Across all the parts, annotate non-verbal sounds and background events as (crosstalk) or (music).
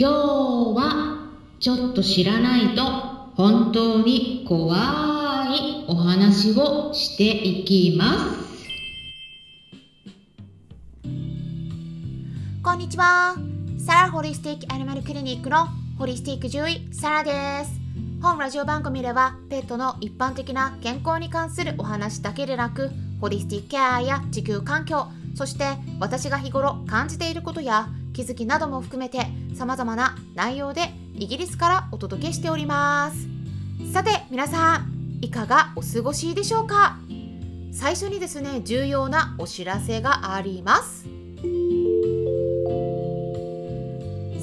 今日はちょっと知らないと本当に怖いお話をしていきます。こんにちは。サラホリスティックアニマルクリニックのホリスティック獣医サラです。本ラジオ番組ではペットの一般的な健康に関するお話だけでなくホリスティックケアや地球環境そして私が日頃感じていることや気づきなども含めて様々な内容でイギリスからお届けしております。さて皆さんいかがお過ごしでしょうか？最初にですね重要なお知らせがあります。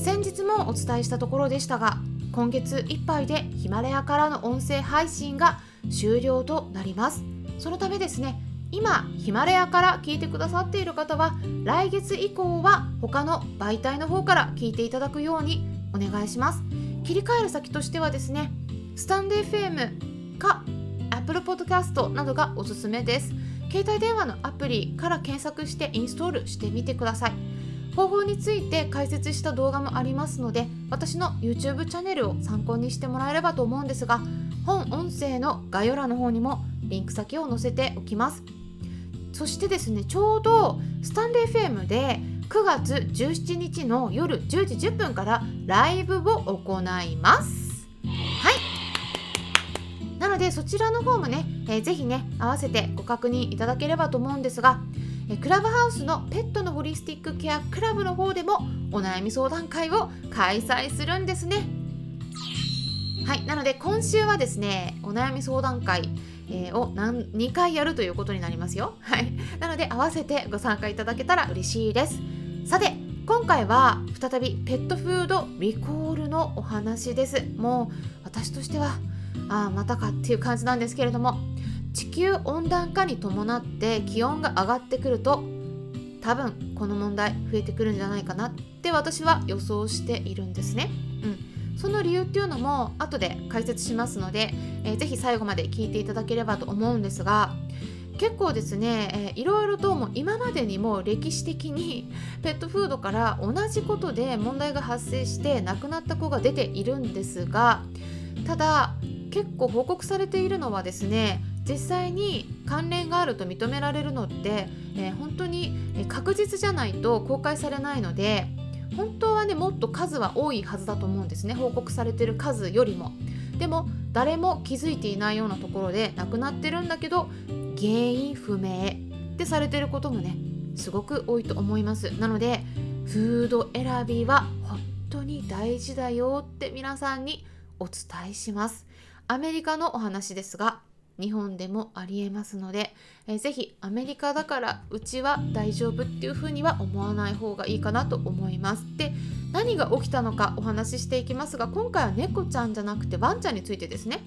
先日もお伝えしたところでしたが今月いっぱいでヒマラヤからの音声配信が終了となります。そのためですね今ヒマラヤから聞いてくださっている方は来月以降は他の媒体の方から聞いていただくようにお願いします。切り替える先としてはですねスタンデー FM か Apple Podcast などがおすすめです。携帯電話のアプリから検索してインストールしてみてください。方法について解説した動画もありますので私の YouTube チャンネルを参考にしてもらえればと思うんですが本音声の概要欄の方にもリンク先を載せておきます。そしてですねちょうどスタンレー FM で9月17日の夜10時10分からライブを行います。はい。なのでそちらの方もね、えー、ぜひね合わせてご確認いただければと思うんですがえクラブハウスのペットのホリスティックケアクラブの方でもお悩み相談会を開催するんですね。はい。なので今週はですねお悩み相談会えー、を何2回やるということになりますよ。(laughs) はい、なので合わせてご参加いただけたら嬉しいです。さて今回は再びペットフードリコールのお話です。もう私としてはあまたかっていう感じなんですけれども地球温暖化に伴って気温が上がってくると多分この問題増えてくるんじゃないかなって私は予想しているんですね。うんその理由っていうのも後で解説しますので、えー、ぜひ最後まで聞いていただければと思うんですが結構ですね、えー、いろいろとも今までにも歴史的に (laughs) ペットフードから同じことで問題が発生して亡くなった子が出ているんですがただ結構報告されているのはですね実際に関連があると認められるのって、えー、本当に確実じゃないと公開されないので本当はねもっと数は多いはずだと思うんですね。報告されてる数よりも。でも誰も気づいていないようなところで亡くなってるんだけど原因不明ってされてることもねすごく多いと思います。なのでフード選びは本当に大事だよって皆さんにお伝えします。アメリカのお話ですが日本でもありえますので、えー、ぜひアメリカだからうちは大丈夫っていうふうには思わない方がいいかなと思います。で何が起きたのかお話ししていきますが今回は猫ちゃんじゃなくてワンちゃんについてですね。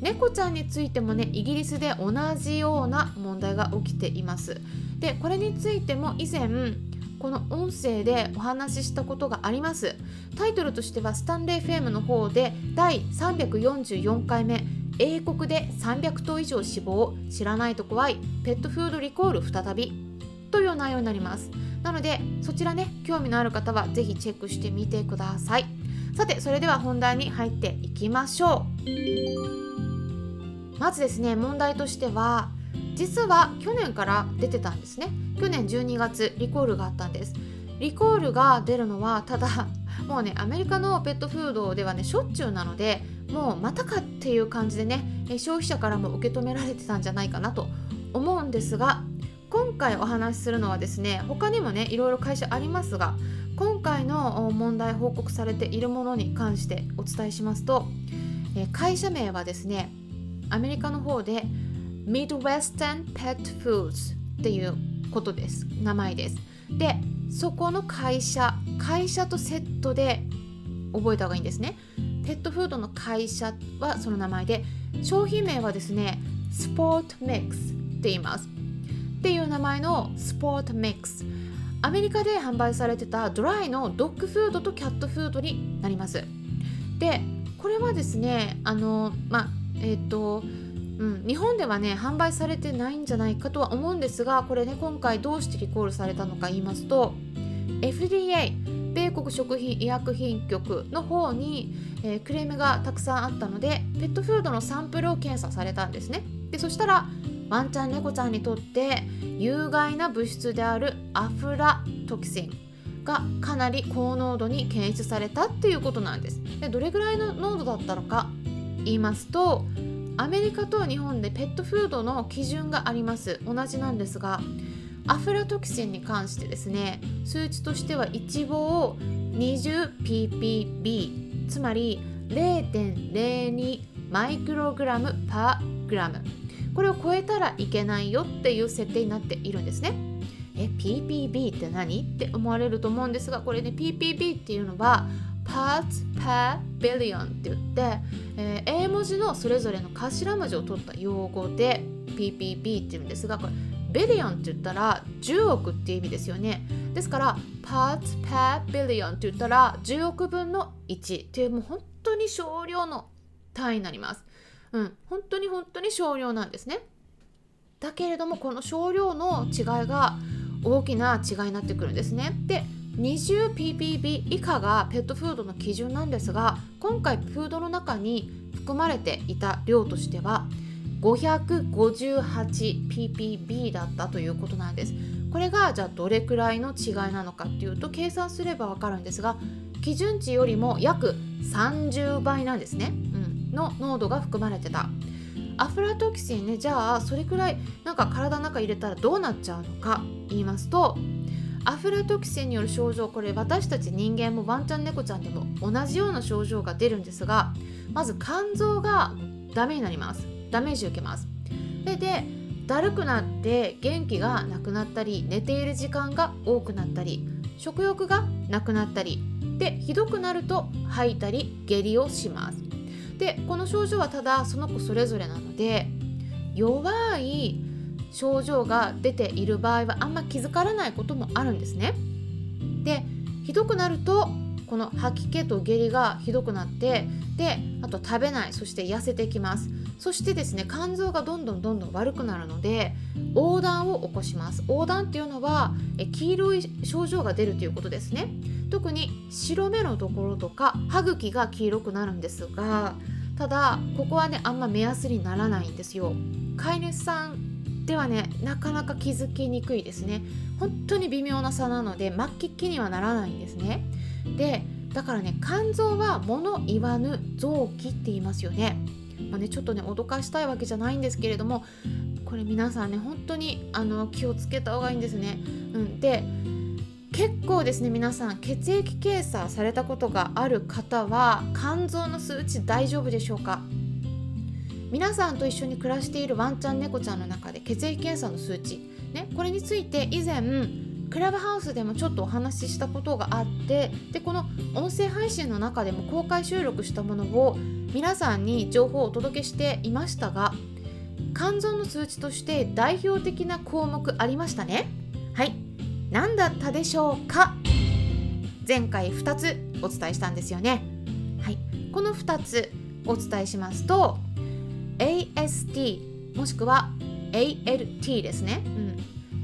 猫ちゃんについてもねイギリスで同じような問題が起きています。でこれについても以前この音声でお話ししたことがあります。タイトルとしてはスタンレー FM の方で第344回目。英国で300頭以上死亡知らないと怖いペットフードリコール再びという内容になります。なのでそちらね興味のある方は是非チェックしてみてください。さてそれでは本題に入っていきましょう。まずですね問題としては実は去年から出てたんですね。去年12月リコールがあったんです。リコールが出るのはただもうねアメリカのペットフードではねしょっちゅうなのでもうまたかっていう感じでね消費者からも受け止められてたんじゃないかなと思うんですが今回お話しするのはですね他にもねいろいろ会社ありますが今回の問題報告されているものに関してお伝えしますと会社名はですねアメリカの方で Midwestern Pet Foods っていうことです。名前です。でそこの会社会社とセットで覚えた方がいいんですね。ペットフードの会社はその名前で商品名はですねスポートミックスって言います。っていう名前のスポートミックスアメリカで販売されてたドライのドッグフードとキャットフードになります。でこれはですねあのまあえっ、ー、とうん、日本ではね販売されてないんじゃないかとは思うんですがこれね今回どうしてリコールされたのか言いますと FDA 米国食品医薬品局の方に、えー、クレームがたくさんあったのでペットフードのサンプルを検査されたんですね。でそしたらワンちゃん猫ちゃんにとって有害な物質であるアフラトキシンがかなり高濃度に検出されたっていうことなんです。でどれぐらいの濃度だったのか言いますとアメリカと日本でペットフードの基準があります。同じなんですがアフラトキシンに関してですね数値としては1棒 20ppb つまり0.02マイクログラムパーグラム。これを超えたらいけないよっていう設定になっているんですね。え PPB って何って思われると思うんですがこれね PPB っていうのは parts per billion って言って、えー、英文字のそれぞれの頭文字を取った用語で PPB っていうんですがこれビリオンって言ったら10億っていう意味ですよね。ですから parts per billion って言ったら10億分の1っていうもう本当に少量の単位になります。うん本当に本当に少量なんですね。だけれどもこの少量の違いが大きな違いになってくるんですね。で 20ppb 以下がペットフードの基準なんですが今回フードの中に含まれていた量としては 558ppb だったということなんです。これがじゃあどれくらいの違いなのかっていうと計算すればわかるんですが基準値よりも約30倍なんですね、うん、の濃度が含まれてた。アフラトキシンねじゃあそれくらいなんか体の中入れたらどうなっちゃうのか言いますとアフラトキシンによる症状これ私たち人間もワンちゃん猫ちゃんでも同じような症状が出るんですがまず肝臓がダメになります。ダメージ受けます。ででだるくなって元気がなくなったり寝ている時間が多くなったり食欲がなくなったりでひどくなると吐いたり下痢をします。でこの症状はただその子それぞれなので弱い症状が出ている場合はあんま気づかれないこともあるんですね。でひどくなるとこの吐き気と下痢がひどくなってであと食べないそして痩せてきます。そしてですね肝臓がどんどんどんどん悪くなるので横断を起こします。横断っていうのはえ黄色い症状が出るということですね。特に白目のところとか歯茎が黄色くなるんですがただここはねあんま目安にならないんですよ。飼い主さんではねなかなか気づきにくいですね。本当に微妙な差なので末期期にはならないんですね。でだからね肝臓は物言わぬ臓器って言いますよねまあね、ちょっとね脅かしたいわけじゃないんですけれどもこれ皆さんね本当にあの気をつけた方がいいんですね。うん、で結構ですね皆さん血液検査されたことがある方は肝臓の数値大丈夫でしょうか？皆さんと一緒に暮らしているワンちゃん猫ちゃんの中で血液検査の数値、ね、これについて以前クラブハウスでもちょっとお話ししたことがあってでこの音声配信の中でも公開収録したものを皆さんに情報をお届けしていましたが肝臓の数値として代表的な項目ありましたね。はい。何だったでしょうか？前回2つお伝えしたんですよね。はい。この2つお伝えしますと AST もしくは ALT ですね、うん、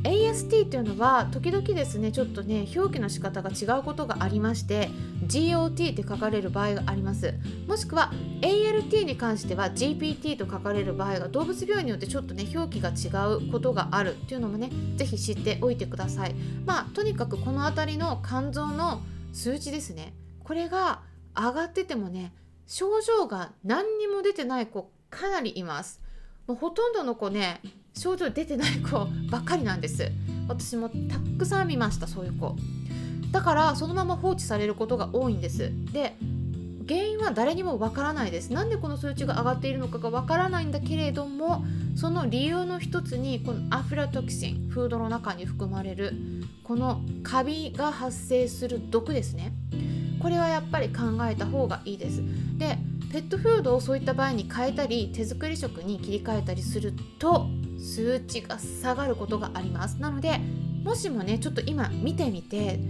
AST っていうのは時々ですねちょっとね表記の仕方が違うことがありまして GOT って書かれる場合があります。もしくは ALT に関しては GPT と書かれる場合が動物病院によってちょっとね表記が違うことがあるっていうのもね是非知っておいてください。まあとにかくこの辺りの肝臓の数値ですね。これが上がっててもね症状が何にも出てない子かなりいます。もうほとんどの子ね症状出てない子ばっかりなんです。私もたくさん見ましたそういう子。だからそのまま放置されることが多いんです。で原因は誰にもわからないです。なんでこの数値が上がっているのかがわからないんだけれどもその理由の一つにこのアフラトキシンフードの中に含まれるこのカビが発生する毒ですね。これはやっぱり考えた方がいいです。でペットフードをそういった場合に変えたり手作り食に切り替えたりすると数値が下がることがあります。なのでもしもねちょっと今見てみて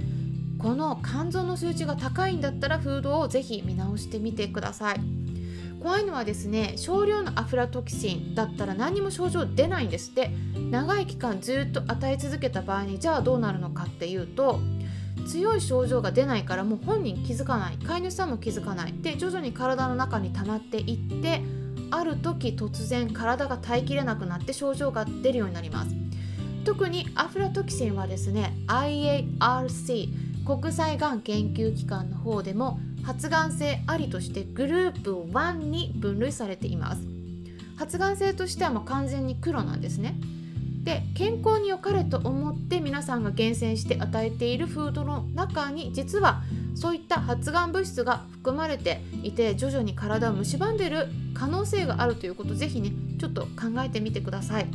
この肝臓の数値が高いんだったらフードをぜひ見直してみてください。怖いのはですね少量のアフラトキシンだったら何も症状出ないんですって。長い期間ずっと与え続けた場合にじゃあどうなるのかっていうと強い症状が出ないからもう本人気づかない。飼い主さんも気づかない。で徐々に体の中に溜まっていってある時突然体が耐えきれなくなって症状が出るようになります。特にアフラトキシンはですね IARC 国際がん研究機関の方でも発がん性ありとしてグループ1に分類されています。発がん性としてはもう完全に黒なんですね。で健康に良かれと思って皆さんが厳選して与えているフードの中に実はそういった発がん物質が含まれていて徐々に体を蝕んでいる可能性があるということぜひねちょっと考えてみてください。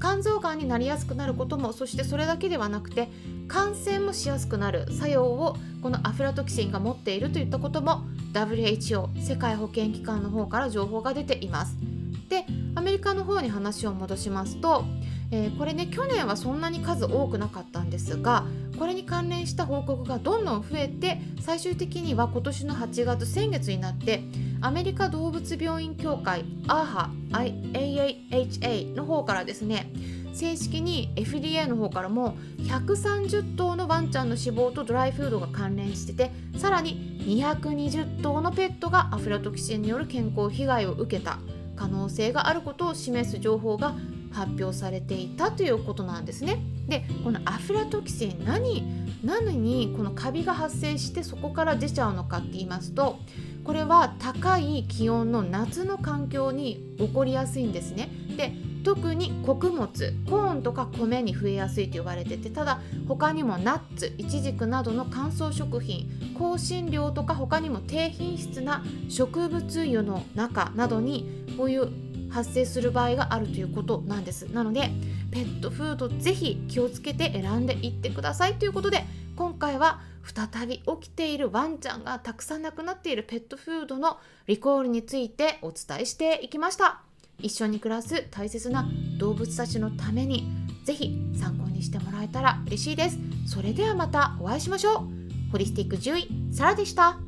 肝臓がんになりやすくなることもそしてそれだけではなくて感染もしやすくなる作用をこのアフラトキシンが持っているといったことも WHO 世界保健機関の方から情報が出ています。でアメリカの方に話を戻しますと、えー、これね去年はそんなに数多くなかったんですがこれに関連した報告がどんどん増えて最終的には今年の8月先月になってアメリカ動物病院協会 AHA の方からですね正式に FDA の方からも130頭のワンちゃんの死亡とドライフードが関連しててさらに220頭のペットがアフラトキシンによる健康被害を受けた。可能性があることを示す情報が発表されていたということなんですね。でこのアフラトキシン何何にこのカビが発生してそこから出ちゃうのかって言いますとこれは高い気温の夏の環境に起こりやすいんですね。で特に穀物コーンとか米に増えやすいと言われててただ他にもナッツイチジクなどの乾燥食品香辛料とか他にも低品質な植物油の中などにこういう発生する場合があるということなんです。なのでペットフードぜひ気をつけて選んでいってくださいということで今回は再び起きているワンちゃんがたくさん亡くなっているペットフードのリコールについてお伝えしていきました。一緒に暮らす大切な動物たちのためにぜひ参考にしてもらえたら嬉しいです。それではまたお会いしましょう。ホリスティック獣医サラでした。